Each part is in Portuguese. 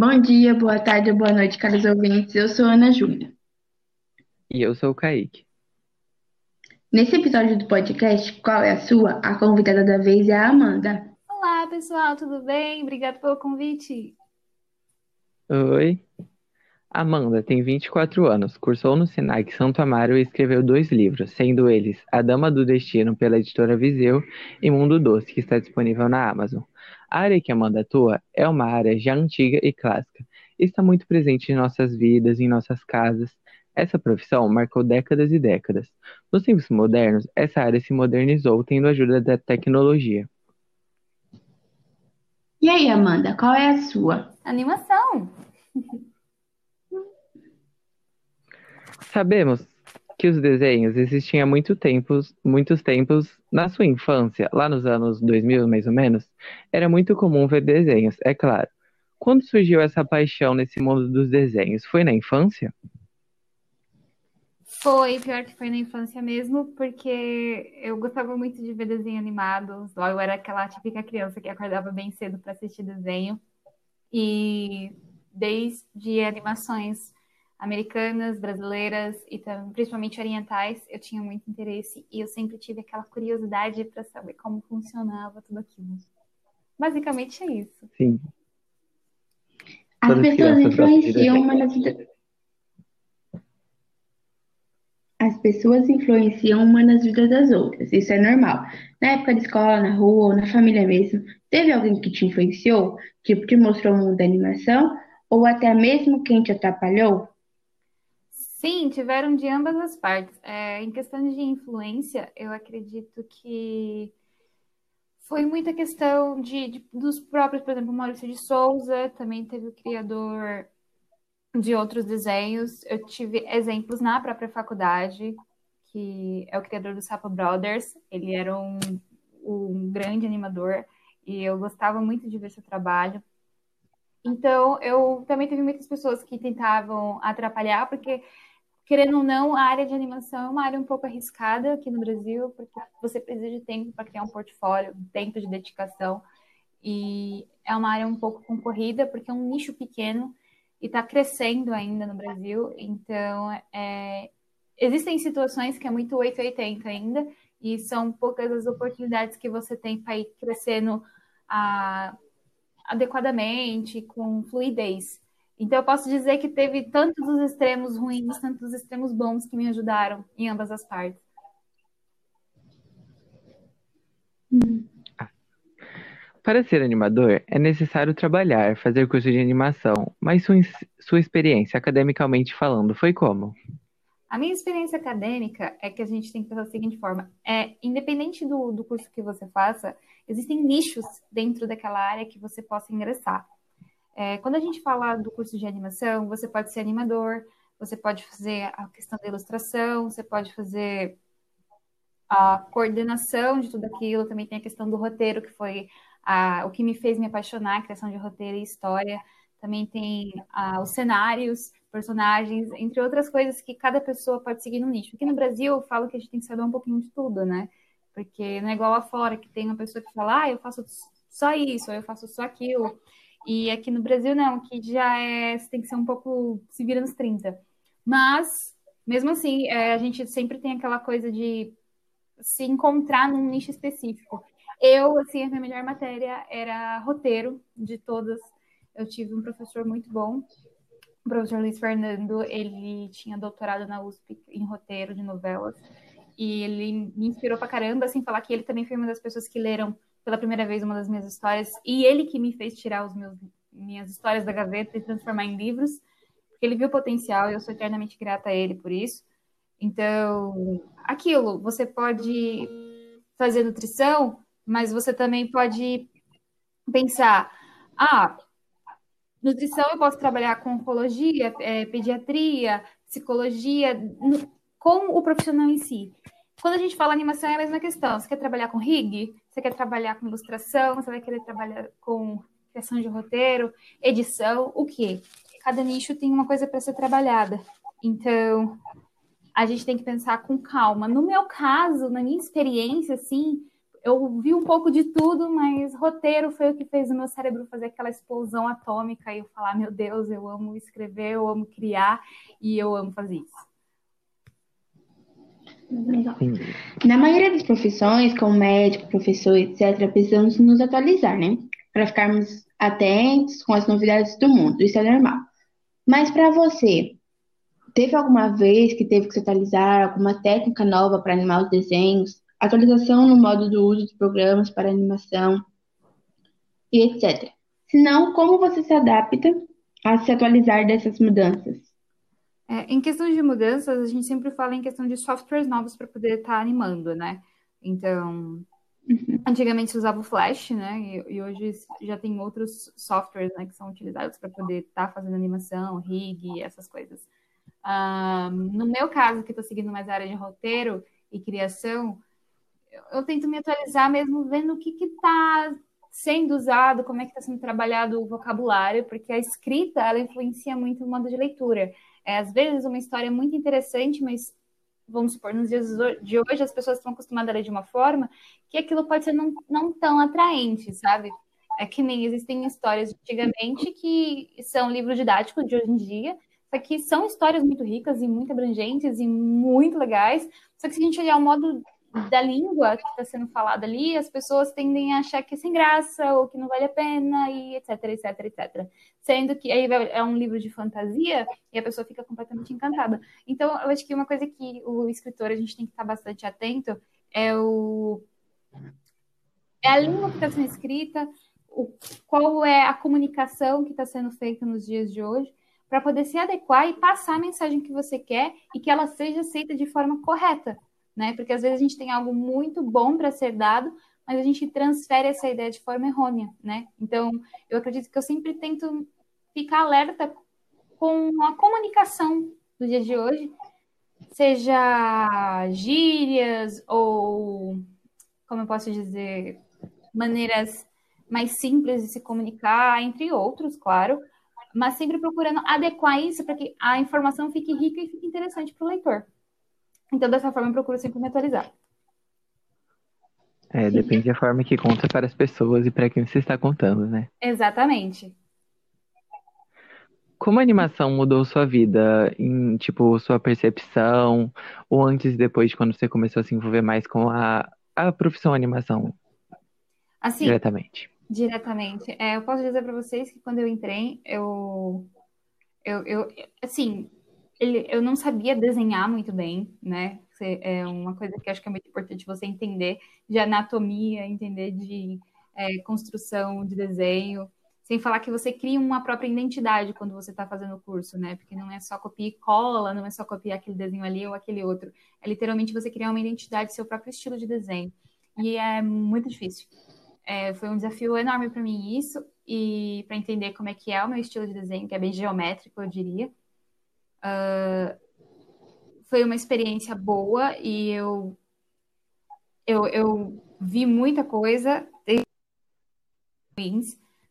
Bom dia, boa tarde, boa noite, caros ouvintes. Eu sou Ana Júlia. E eu sou o Kaique. Nesse episódio do podcast, qual é a sua? A convidada da vez é a Amanda. Olá, pessoal, tudo bem? Obrigada pelo convite. Oi. Amanda tem 24 anos, cursou no Senac Santo Amaro e escreveu dois livros, sendo eles A Dama do Destino, pela editora Viseu, e Mundo Doce, que está disponível na Amazon. A área que Amanda atua é uma área já antiga e clássica. Está muito presente em nossas vidas, em nossas casas. Essa profissão marcou décadas e décadas. Nos tempos modernos, essa área se modernizou, tendo a ajuda da tecnologia. E aí, Amanda, qual é a sua? Animação. Sabemos que os desenhos existiam há muito tempos, muitos tempos na sua infância, lá nos anos 2000 mais ou menos, era muito comum ver desenhos, é claro. Quando surgiu essa paixão nesse mundo dos desenhos? Foi na infância? Foi, pior que foi na infância mesmo, porque eu gostava muito de ver desenho animado. Eu era aquela típica criança que acordava bem cedo para assistir desenho. E desde animações americanas, brasileiras e também, principalmente orientais, eu tinha muito interesse e eu sempre tive aquela curiosidade para saber como funcionava tudo aquilo. Basicamente é isso. Sim. As Todas pessoas influenciam uma nas vidas. As pessoas influenciam uma nas vidas das outras, isso é normal. Na época de escola, na rua ou na família mesmo, teve alguém que te influenciou, tipo, te mostrou o mundo da animação, ou até mesmo quem te atrapalhou? Sim, tiveram de ambas as partes. É, em questão de influência, eu acredito que foi muita questão de, de- dos próprios, por exemplo, Maurício de Souza, também teve o criador de outros desenhos. Eu tive exemplos na própria faculdade, que é o criador do Sapo Brothers. Ele era um, um grande animador e eu gostava muito de ver seu trabalho. Então, eu também teve muitas pessoas que tentavam atrapalhar, porque, querendo ou não, a área de animação é uma área um pouco arriscada aqui no Brasil, porque você precisa de tempo para criar um portfólio, tempo de dedicação, e é uma área um pouco concorrida, porque é um nicho pequeno e está crescendo ainda no Brasil. Então, é, existem situações que é muito 880 ainda, e são poucas as oportunidades que você tem para ir crescendo a adequadamente, com fluidez. Então, eu posso dizer que teve tanto dos extremos ruins, tanto dos extremos bons que me ajudaram em ambas as partes. Para ser animador, é necessário trabalhar, fazer curso de animação, mas sua, sua experiência, academicamente falando, foi como? A minha experiência acadêmica é que a gente tem que pensar da seguinte forma: é, independente do, do curso que você faça, existem nichos dentro daquela área que você possa ingressar. É, quando a gente fala do curso de animação, você pode ser animador, você pode fazer a questão da ilustração, você pode fazer a coordenação de tudo aquilo, também tem a questão do roteiro, que foi a, o que me fez me apaixonar, a criação de roteiro e história. Também tem ah, os cenários, personagens, entre outras coisas que cada pessoa pode seguir no nicho. Aqui no Brasil, eu falo que a gente tem que saber um pouquinho de tudo, né? Porque não é igual lá fora, que tem uma pessoa que fala, ah, eu faço só isso, eu faço só aquilo. E aqui no Brasil, não, que já é, você tem que ser um pouco, se vira nos 30. Mas, mesmo assim, é, a gente sempre tem aquela coisa de se encontrar num nicho específico. Eu, assim, a minha melhor matéria era roteiro de todas. Eu tive um professor muito bom, o professor Luiz Fernando, ele tinha doutorado na USP em roteiro de novelas. E ele me inspirou pra caramba, assim, falar que ele também foi uma das pessoas que leram pela primeira vez uma das minhas histórias. E ele que me fez tirar os meus, minhas histórias da gaveta e transformar em livros. Porque ele viu o potencial e eu sou eternamente grata a ele por isso. Então, aquilo, você pode fazer nutrição, mas você também pode pensar, ah, nutrição eu posso trabalhar com oncologia, é, pediatria, psicologia, com o profissional em si. Quando a gente fala animação é a mesma questão. Você quer trabalhar com rig? Você quer trabalhar com ilustração? Você vai querer trabalhar com criação de roteiro, edição, o quê? Cada nicho tem uma coisa para ser trabalhada. Então, a gente tem que pensar com calma. No meu caso, na minha experiência, assim, eu vi um pouco de tudo, mas roteiro foi o que fez o meu cérebro fazer aquela explosão atômica e eu falar, meu Deus, eu amo escrever, eu amo criar e eu amo fazer isso. Na maioria das profissões, como médico, professor, etc., precisamos nos atualizar, né? Para ficarmos atentos com as novidades do mundo. Isso é normal. Mas para você, teve alguma vez que teve que se atualizar alguma técnica nova para animar os desenhos? Atualização no modo do uso dos programas para animação e etc. Se não, como você se adapta a se atualizar dessas mudanças? É, em questão de mudanças, a gente sempre fala em questão de softwares novos para poder estar tá animando, né? Então, uhum. antigamente se usava o Flash, né? E, e, hoje já tem outros softwares né, que são utilizados para poder estar tá fazendo animação, rig, essas coisas. Um, no meu caso, que estou seguindo mais a área de roteiro e criação, eu, eu tento me atualizar mesmo vendo o que está sendo usado, como é que está sendo trabalhado o vocabulário, porque a escrita ela influencia muito o modo de leitura. É, às vezes uma história é muito interessante, mas vamos supor, nos dias de hoje as pessoas estão acostumadas a ler de uma forma que aquilo pode ser não, não tão atraente, sabe? É que nem existem histórias antigamente que são livros didáticos de hoje em dia, só que são histórias muito ricas e muito abrangentes e muito legais. Só que se a gente olhar o modo da língua que está sendo falada ali, as pessoas tendem a achar que é sem graça ou que não vale a pena e etc, etc, etc. Sendo que aí é um livro de fantasia e a pessoa fica completamente encantada. Então, eu acho que uma coisa que o escritor a gente tem que estar bastante atento é o é a língua que está sendo escrita, o, qual é a comunicação que está sendo feita nos dias de hoje, para poder se adequar e passar a mensagem que você quer e que ela seja aceita de forma correta né? Porque às vezes a gente tem algo muito bom para ser dado, mas a gente transfere essa ideia de forma errônea, né? Então, eu acredito que eu sempre tento ficar alerta com a comunicação do dia de hoje, seja gírias ou, como eu posso dizer, maneiras mais simples de se comunicar, entre outros, claro, mas sempre procurando adequar isso para que a informação fique rica e fique interessante para o leitor. Então, dessa forma, eu procuro sempre me atualizar. É, depende da forma que conta para as pessoas e para quem você está contando, né? Exatamente. Como a animação mudou sua vida, em, tipo, sua percepção, ou antes e depois de quando você começou a se envolver mais com a, a profissão animação? Assim, diretamente. Diretamente. É, eu posso dizer para vocês que quando eu entrei, eu, eu, eu assim, ele, eu não sabia desenhar muito bem, né? É uma coisa que acho que é muito importante você entender de anatomia, entender de é, construção de desenho, sem falar que você cria uma própria identidade quando você está fazendo o curso, né? Porque não é só copiar e cola, não é só copiar aquele desenho ali ou aquele outro. É literalmente você criar uma identidade, seu próprio estilo de desenho. E é muito difícil. É, foi um desafio enorme para mim isso, e para entender como é que é o meu estilo de desenho, que é bem geométrico, eu diria. Uh, foi uma experiência boa e eu, eu, eu vi muita coisa,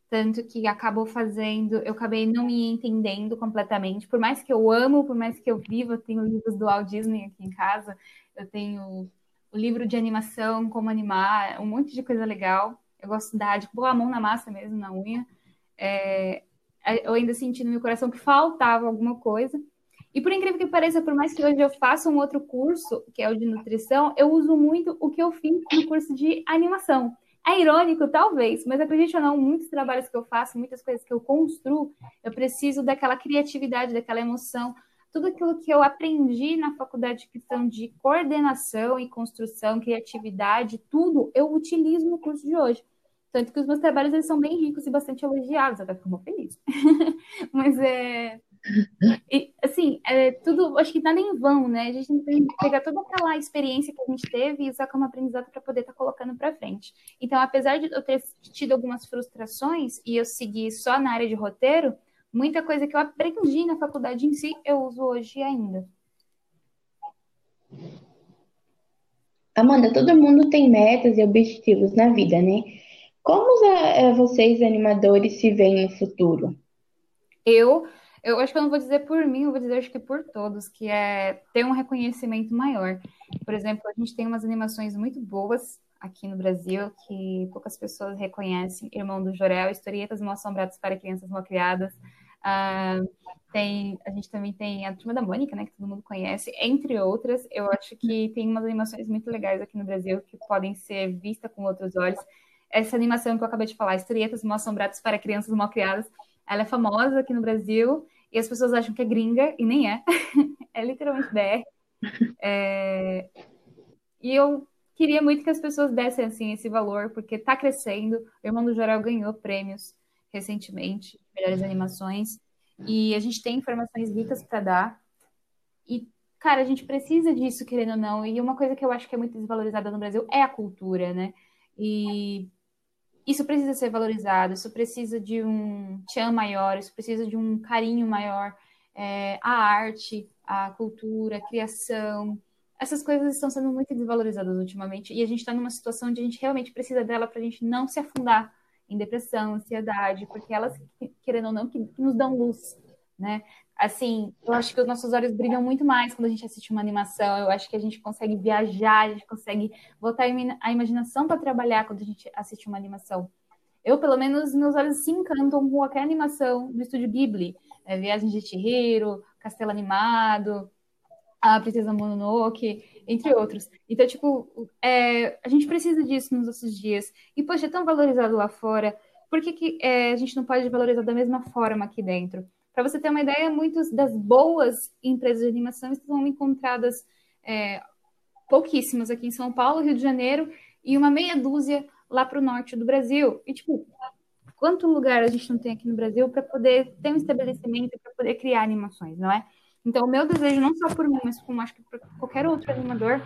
tanto que acabou fazendo, eu acabei não me entendendo completamente, por mais que eu amo, por mais que eu viva, eu tenho livros do Walt Disney aqui em casa, eu tenho o livro de animação, como animar, um monte de coisa legal, eu gosto da de pôr a mão na massa mesmo, na unha, é, eu ainda senti no meu coração que faltava alguma coisa, e por incrível que pareça, por mais que hoje eu faça um outro curso, que é o de nutrição, eu uso muito o que eu fiz no curso de animação. É irônico, talvez, mas acredite ou não, muitos trabalhos que eu faço, muitas coisas que eu construo, eu preciso daquela criatividade, daquela emoção, tudo aquilo que eu aprendi na faculdade de questão de coordenação e construção, criatividade, tudo eu utilizo no curso de hoje. Tanto que os meus trabalhos eles são bem ricos e bastante elogiados, até fico feliz. mas é e, assim, é, tudo, acho que nada em vão, né? A gente tem que pegar toda aquela experiência que a gente teve e usar como aprendizado para poder estar tá colocando para frente. Então, apesar de eu ter tido algumas frustrações e eu seguir só na área de roteiro, muita coisa que eu aprendi na faculdade em si, eu uso hoje ainda. Amanda, todo mundo tem metas e objetivos na vida, né? Como é, vocês, animadores, se veem no futuro? Eu eu acho que eu não vou dizer por mim, eu vou dizer acho que por todos, que é ter um reconhecimento maior. Por exemplo, a gente tem umas animações muito boas aqui no Brasil que poucas pessoas reconhecem, Irmão do Jorel, Historietas Mal Assombradas para Crianças Mal Criadas. Uh, tem, a gente também tem a Turma da Mônica, né, que todo mundo conhece, entre outras. Eu acho que tem umas animações muito legais aqui no Brasil que podem ser vistas com outros olhos. Essa animação que eu acabei de falar, Historietas Mal Assombradas para Crianças Mal Criadas, ela é famosa aqui no Brasil e as pessoas acham que é gringa e nem é. é literalmente BR. É... E eu queria muito que as pessoas dessem assim esse valor, porque está crescendo. O Irmão do Jorel ganhou prêmios recentemente, melhores animações, e a gente tem informações ricas para dar. E, cara, a gente precisa disso, querendo ou não. E uma coisa que eu acho que é muito desvalorizada no Brasil é a cultura, né? E isso precisa ser valorizado, isso precisa de um tchan maior, isso precisa de um carinho maior. É, a arte, a cultura, a criação, essas coisas estão sendo muito desvalorizadas ultimamente e a gente está numa situação onde a gente realmente precisa dela para a gente não se afundar em depressão, ansiedade, porque elas, querendo ou não, que, nos dão luz, né? Assim, eu acho que os nossos olhos brilham muito mais quando a gente assiste uma animação, eu acho que a gente consegue viajar, a gente consegue botar a imaginação para trabalhar quando a gente assiste uma animação. Eu, pelo menos, meus olhos se encantam com qualquer animação do estúdio Ghibli, é, Viagem de Chihiro, Castelo Animado, a Princesa Mononoke, entre outros. Então, tipo, é, a gente precisa disso nos nossos dias. E, poxa, é tão valorizado lá fora, por que, que é, a gente não pode valorizar da mesma forma aqui dentro? Para você ter uma ideia, muitas das boas empresas de animação estão encontradas é, pouquíssimas aqui em São Paulo, Rio de Janeiro, e uma meia dúzia lá para o norte do Brasil. E, tipo, quanto lugar a gente não tem aqui no Brasil para poder ter um estabelecimento para poder criar animações, não é? Então, o meu desejo, não só por mim, mas como acho que por qualquer outro animador,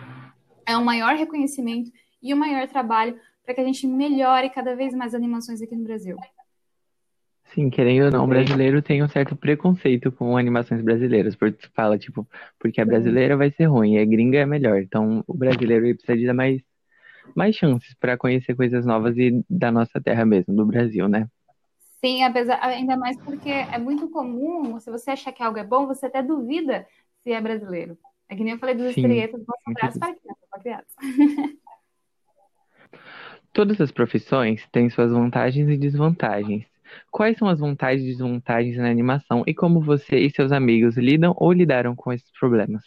é um maior reconhecimento e um maior trabalho para que a gente melhore cada vez mais animações aqui no Brasil. Sim, querendo ou não, o brasileiro tem um certo preconceito com animações brasileiras, porque fala, tipo, porque a brasileira vai ser ruim, a gringa é melhor. Então, o brasileiro precisa de mais, mais chances para conhecer coisas novas e da nossa terra mesmo, do Brasil, né? Sim, apesar, ainda mais porque é muito comum, se você achar que algo é bom, você até duvida se é brasileiro. É que nem eu falei dos estreietas, vão braços para crianças, para crianças. Todas as profissões têm suas vantagens e desvantagens. Quais são as vantagens e desvantagens na animação e como você e seus amigos lidam ou lidaram com esses problemas?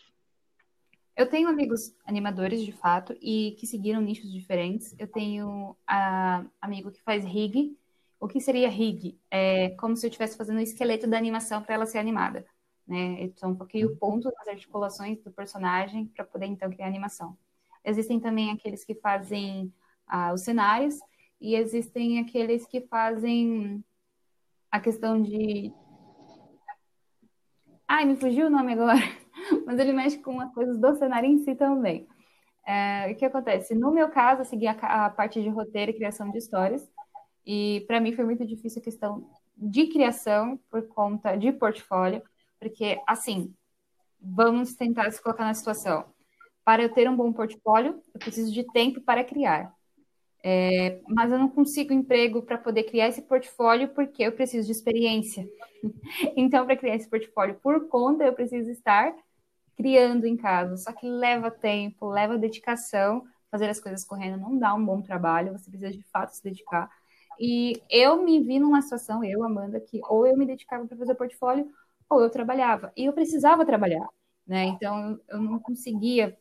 Eu tenho amigos animadores, de fato, e que seguiram nichos diferentes. Eu tenho um amigo que faz rig, o que seria rig? É como se eu estivesse fazendo o esqueleto da animação para ela ser animada. Né? Então, foquei o ponto das articulações do personagem para poder, então, criar animação. Existem também aqueles que fazem ah, os cenários e existem aqueles que fazem a questão de... Ai, me fugiu o nome agora. Mas ele mexe com as coisas do cenário em si também. É, o que acontece? No meu caso, eu segui a, a parte de roteiro e criação de histórias. E para mim foi muito difícil a questão de criação por conta de portfólio, porque assim, vamos tentar se colocar na situação. Para eu ter um bom portfólio, eu preciso de tempo para criar. É, mas eu não consigo emprego para poder criar esse portfólio porque eu preciso de experiência. Então, para criar esse portfólio por conta, eu preciso estar criando em casa. Só que leva tempo, leva dedicação. Fazer as coisas correndo não dá um bom trabalho, você precisa de fato se dedicar. E eu me vi numa situação, eu, Amanda, que ou eu me dedicava para fazer portfólio ou eu trabalhava. E eu precisava trabalhar, né? Então eu não conseguia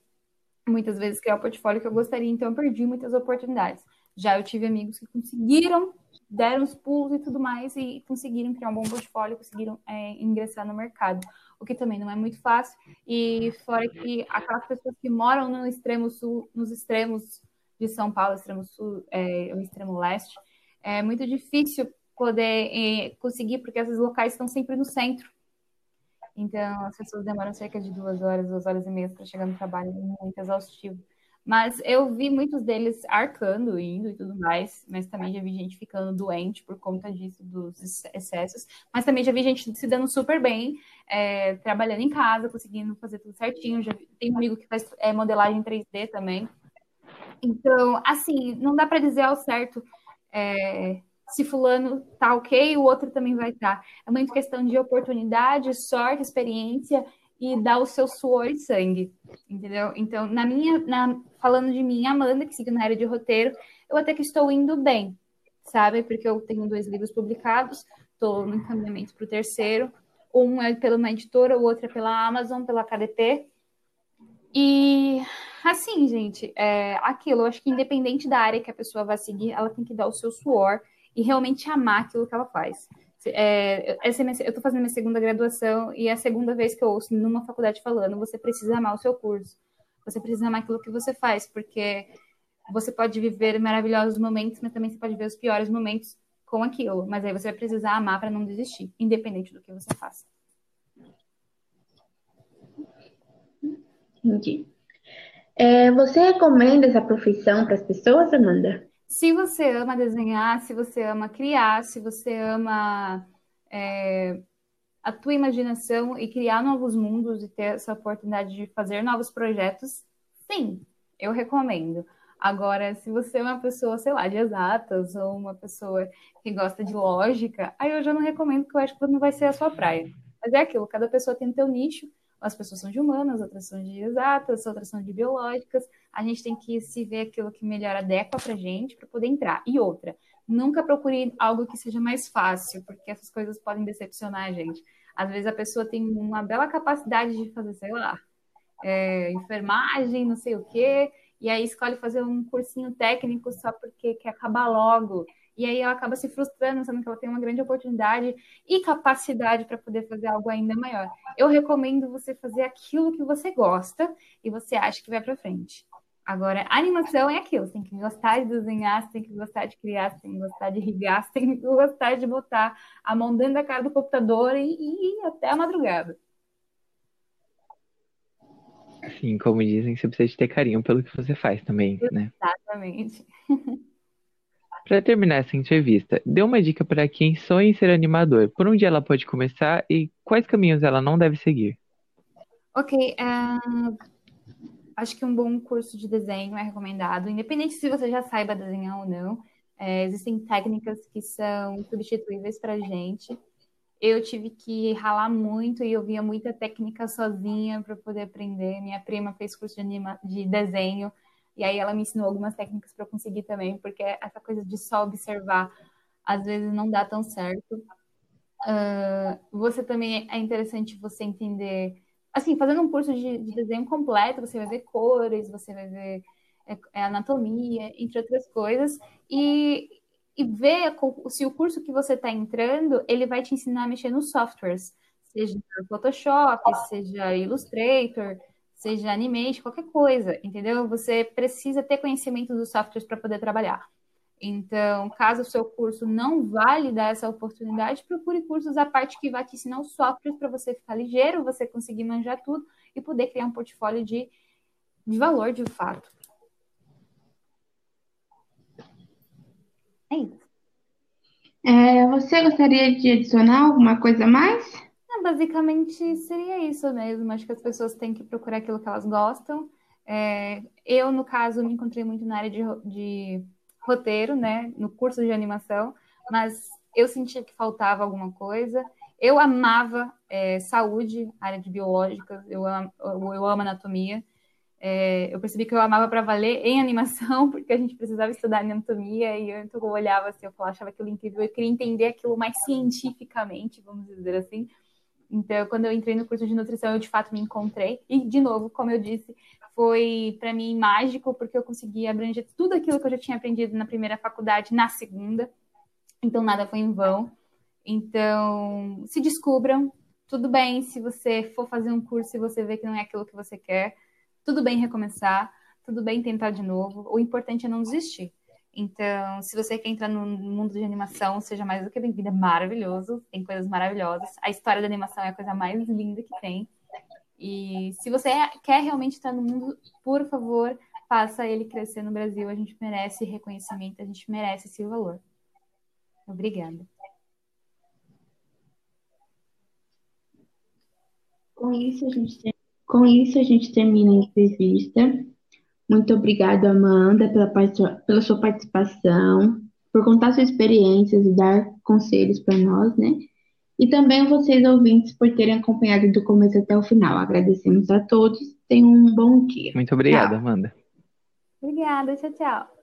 muitas vezes criar o portfólio que eu gostaria, então eu perdi muitas oportunidades. Já eu tive amigos que conseguiram, deram os pulos e tudo mais e conseguiram criar um bom portfólio, conseguiram é, ingressar no mercado, o que também não é muito fácil. E fora que aquelas pessoas que moram no extremo sul, nos extremos de São Paulo, extremo sul, é, o extremo leste, é muito difícil poder é, conseguir, porque esses locais estão sempre no centro. Então, as pessoas demoram cerca de duas horas, duas horas e meia para chegar no trabalho, é muito exaustivo. Mas eu vi muitos deles arcando, indo e tudo mais, mas também já vi gente ficando doente por conta disso, dos excessos. Mas também já vi gente se dando super bem, é, trabalhando em casa, conseguindo fazer tudo certinho. Já vi, tem um amigo que faz é, modelagem 3D também. Então, assim, não dá para dizer ao certo é, se fulano tá ok, o outro também vai estar. Tá. É muito questão de oportunidade, sorte, experiência e dar o seu suor e sangue, entendeu? Então, na minha, na, falando de mim, Amanda, que sigo na área de roteiro, eu até que estou indo bem, sabe? Porque eu tenho dois livros publicados, estou no encaminhamento para o terceiro, um é pela uma editora, o outro é pela Amazon, pela KDP, e assim, gente, é aquilo, eu acho que independente da área que a pessoa vai seguir, ela tem que dar o seu suor e realmente amar aquilo que ela faz. É, essa é eu estou fazendo minha segunda graduação e é a segunda vez que eu ouço numa faculdade falando: você precisa amar o seu curso, você precisa amar aquilo que você faz, porque você pode viver maravilhosos momentos, mas também você pode ver os piores momentos com aquilo. Mas aí você vai precisar amar para não desistir, independente do que você faça. Entendi. É, você recomenda essa profissão para as pessoas, Amanda? Se você ama desenhar, se você ama criar, se você ama é, a tua imaginação e criar novos mundos e ter essa oportunidade de fazer novos projetos, sim, eu recomendo. Agora, se você é uma pessoa, sei lá, de exatas ou uma pessoa que gosta de lógica, aí eu já não recomendo, porque eu acho que não vai ser a sua praia. Mas é aquilo, cada pessoa tem o seu nicho, as pessoas são de humanas, outras são de exatas, outras são de biológicas. A gente tem que se ver aquilo que melhor adequa para gente para poder entrar. E outra, nunca procure algo que seja mais fácil, porque essas coisas podem decepcionar a gente. Às vezes a pessoa tem uma bela capacidade de fazer, sei lá, é, enfermagem, não sei o quê, e aí escolhe fazer um cursinho técnico só porque quer acabar logo. E aí ela acaba se frustrando, sendo que ela tem uma grande oportunidade e capacidade para poder fazer algo ainda maior. Eu recomendo você fazer aquilo que você gosta e você acha que vai para frente. Agora, animação é aquilo, você tem que gostar de desenhar, você tem que gostar de criar, você tem que gostar de irrigar, você tem que gostar de botar a mão dentro da cara do computador e, e ir até a madrugada. Sim, como dizem, você precisa de ter carinho pelo que você faz também, né? Exatamente. Para terminar essa entrevista, dê uma dica para quem sonha em ser animador. Por onde ela pode começar e quais caminhos ela não deve seguir? Ok, uh, acho que um bom curso de desenho é recomendado, independente se você já saiba desenhar ou não. É, existem técnicas que são substituíveis para gente. Eu tive que ralar muito e eu via muita técnica sozinha para poder aprender. Minha prima fez curso de, anima de desenho e aí ela me ensinou algumas técnicas para conseguir também, porque essa coisa de só observar às vezes não dá tão certo. Uh, você também é interessante você entender, assim, fazendo um curso de, de desenho completo, você vai ver cores, você vai ver é, é anatomia, entre outras coisas, e, e ver se o curso que você está entrando, ele vai te ensinar a mexer nos softwares, seja Photoshop, seja Illustrator, seja Animate, qualquer coisa, entendeu? Você precisa ter conhecimento dos softwares para poder trabalhar. Então, caso o seu curso não vale dar essa oportunidade, procure cursos à parte que vai te ensinar os softwares para você ficar ligeiro, você conseguir manjar tudo e poder criar um portfólio de, de valor de fato. É isso. É, você gostaria de adicionar alguma coisa a mais? basicamente seria isso mesmo. Acho que as pessoas têm que procurar aquilo que elas gostam. É, eu, no caso, me encontrei muito na área de, de roteiro, né? No curso de animação, mas eu sentia que faltava alguma coisa. Eu amava é, saúde, área de biológica, eu, amo, eu amo anatomia. É, eu percebi que eu amava para valer em animação, porque a gente precisava estudar anatomia, e eu, então, eu olhava assim, eu achava aquilo incrível, eu queria entender aquilo mais cientificamente, vamos dizer assim. Então, quando eu entrei no curso de nutrição, eu de fato me encontrei. E, de novo, como eu disse, foi para mim mágico, porque eu consegui abranger tudo aquilo que eu já tinha aprendido na primeira faculdade, na segunda. Então, nada foi em vão. Então, se descubram. Tudo bem se você for fazer um curso e você vê que não é aquilo que você quer. Tudo bem recomeçar. Tudo bem tentar de novo. O importante é não desistir. Então, se você quer entrar no mundo de animação, seja mais do que bem-vindo, é maravilhoso, tem coisas maravilhosas. A história da animação é a coisa mais linda que tem. E se você quer realmente estar no mundo, por favor, faça ele crescer no Brasil. A gente merece reconhecimento, a gente merece esse valor. Obrigada. Com isso, a gente, com isso, a gente termina a entrevista. Muito obrigada, Amanda, pela, pela sua participação, por contar suas experiências e dar conselhos para nós, né? E também vocês ouvintes por terem acompanhado do começo até o final. Agradecemos a todos. Tenham um bom dia. Muito obrigado, Tchau. Amanda. Obrigada, tchau, tchau.